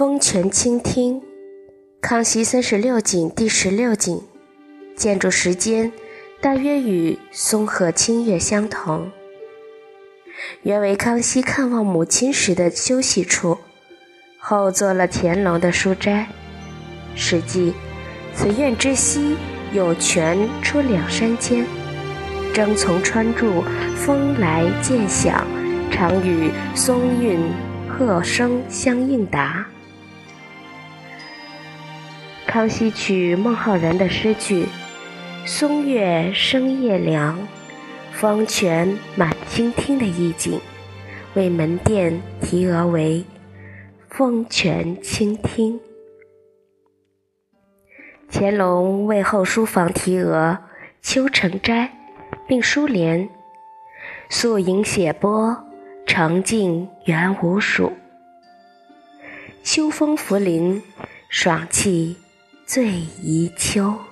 风泉倾听，康熙三十六景第十六景，建筑时间大约与松鹤清月相同，原为康熙看望母亲时的休息处，后做了乾隆的书斋。史记，此院之西有泉出两山间，征从川注，风来渐响，常与松韵鹤声相应答。康熙取孟浩然的诗句“松月生夜凉，风泉满清听”的意境，为门店题额为“风泉清听”。乾隆为后书房题额“秋城斋”，并书联：“素影写波，澄净原无数。秋风拂林，爽气。”醉宜秋。